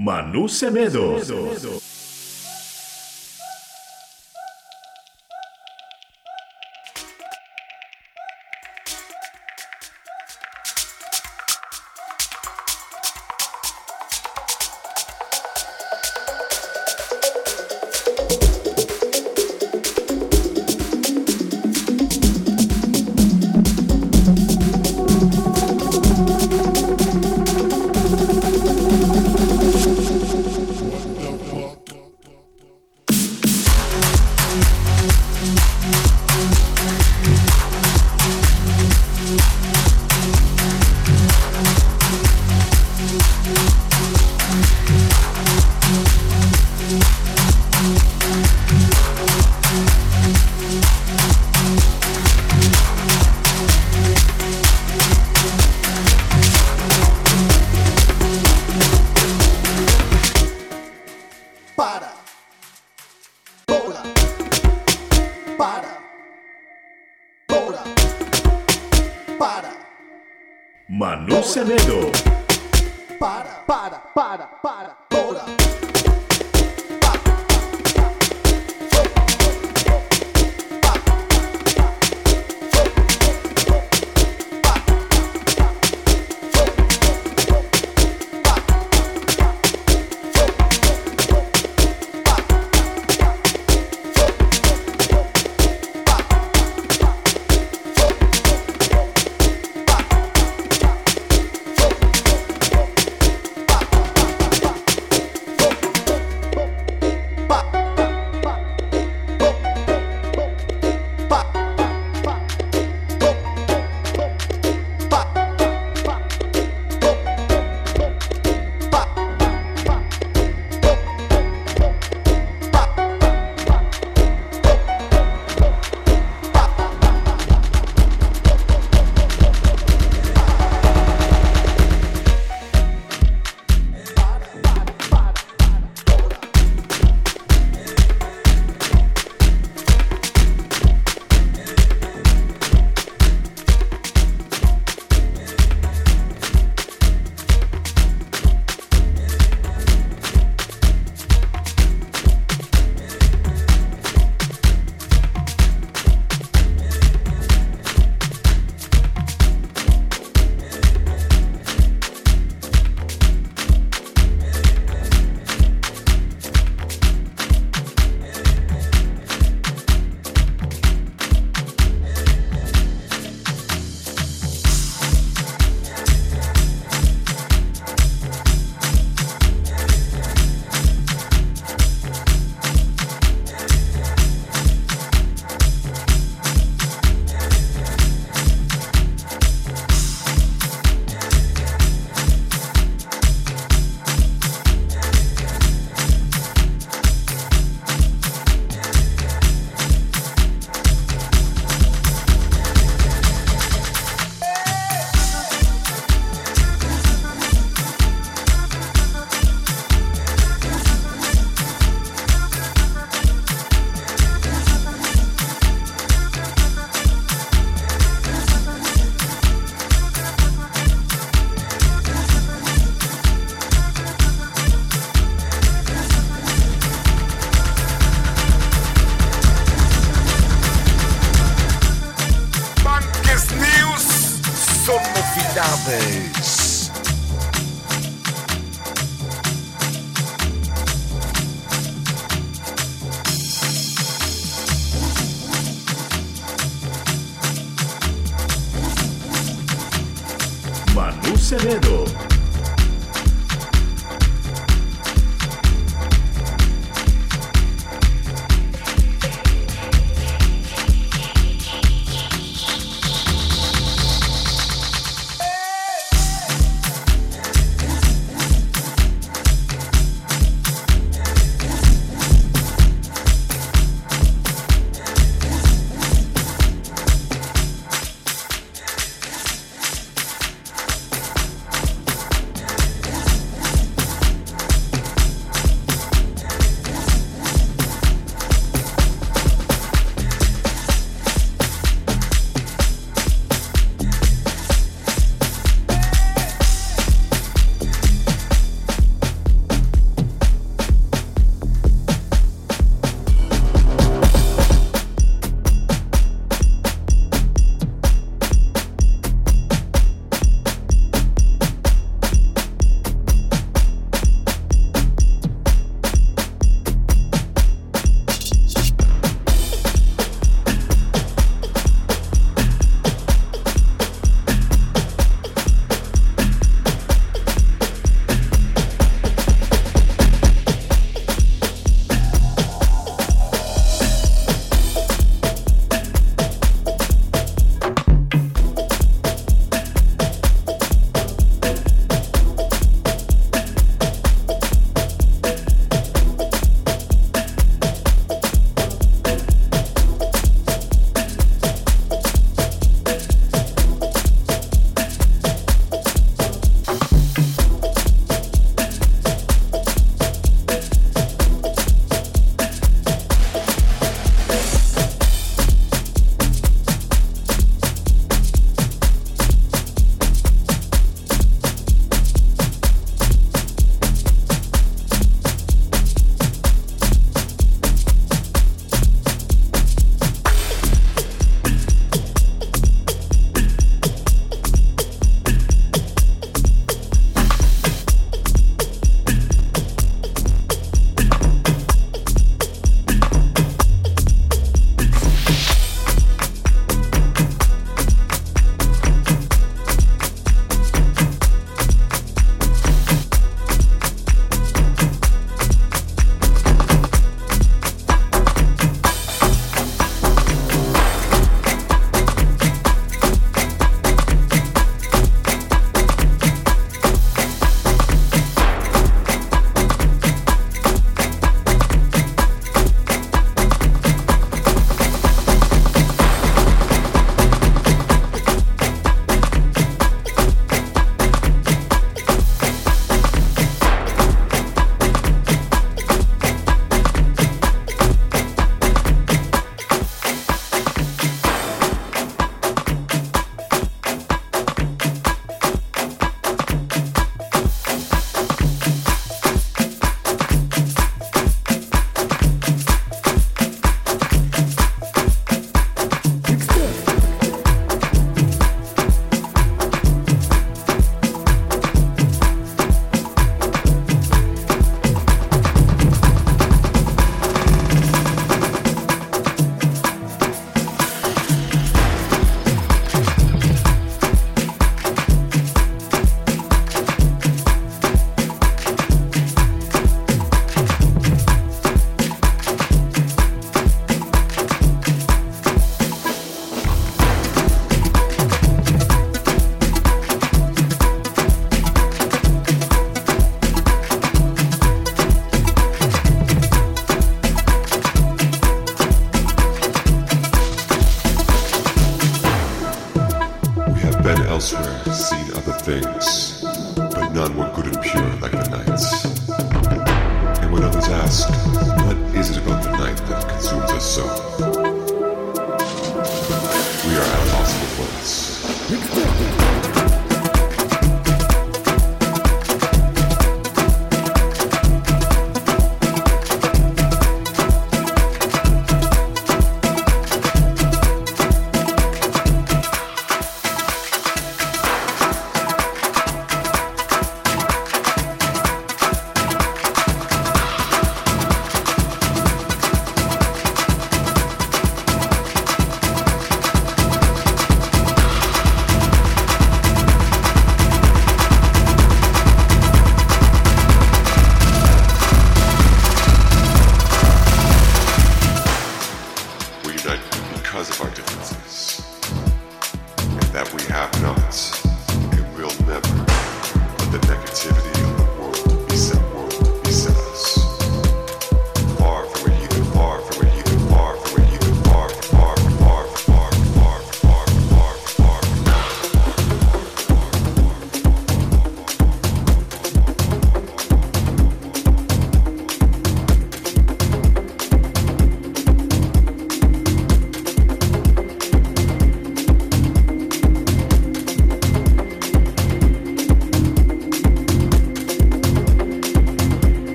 Manu Semedo. para, para, bola, para, Manu Semedo. para, para, para, para, bola.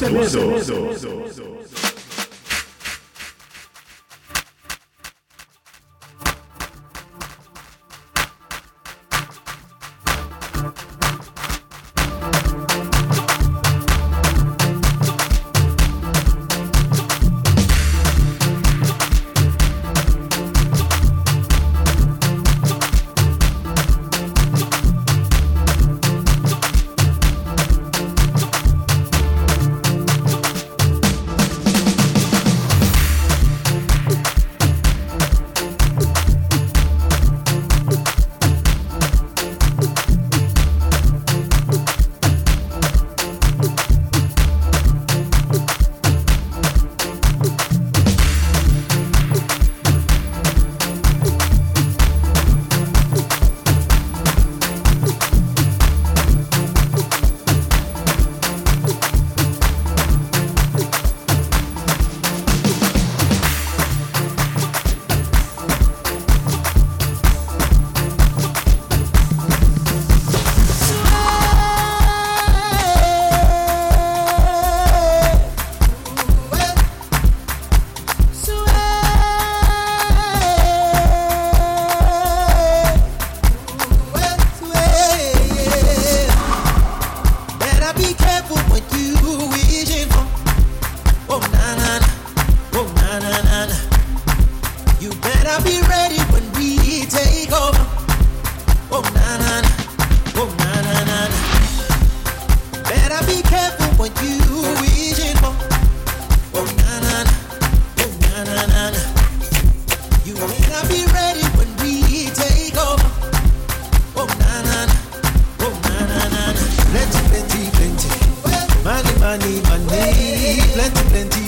Acevedo. Acevedo. plenty frente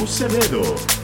Manu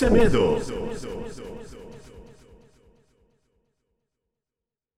Acevedo. Semedo.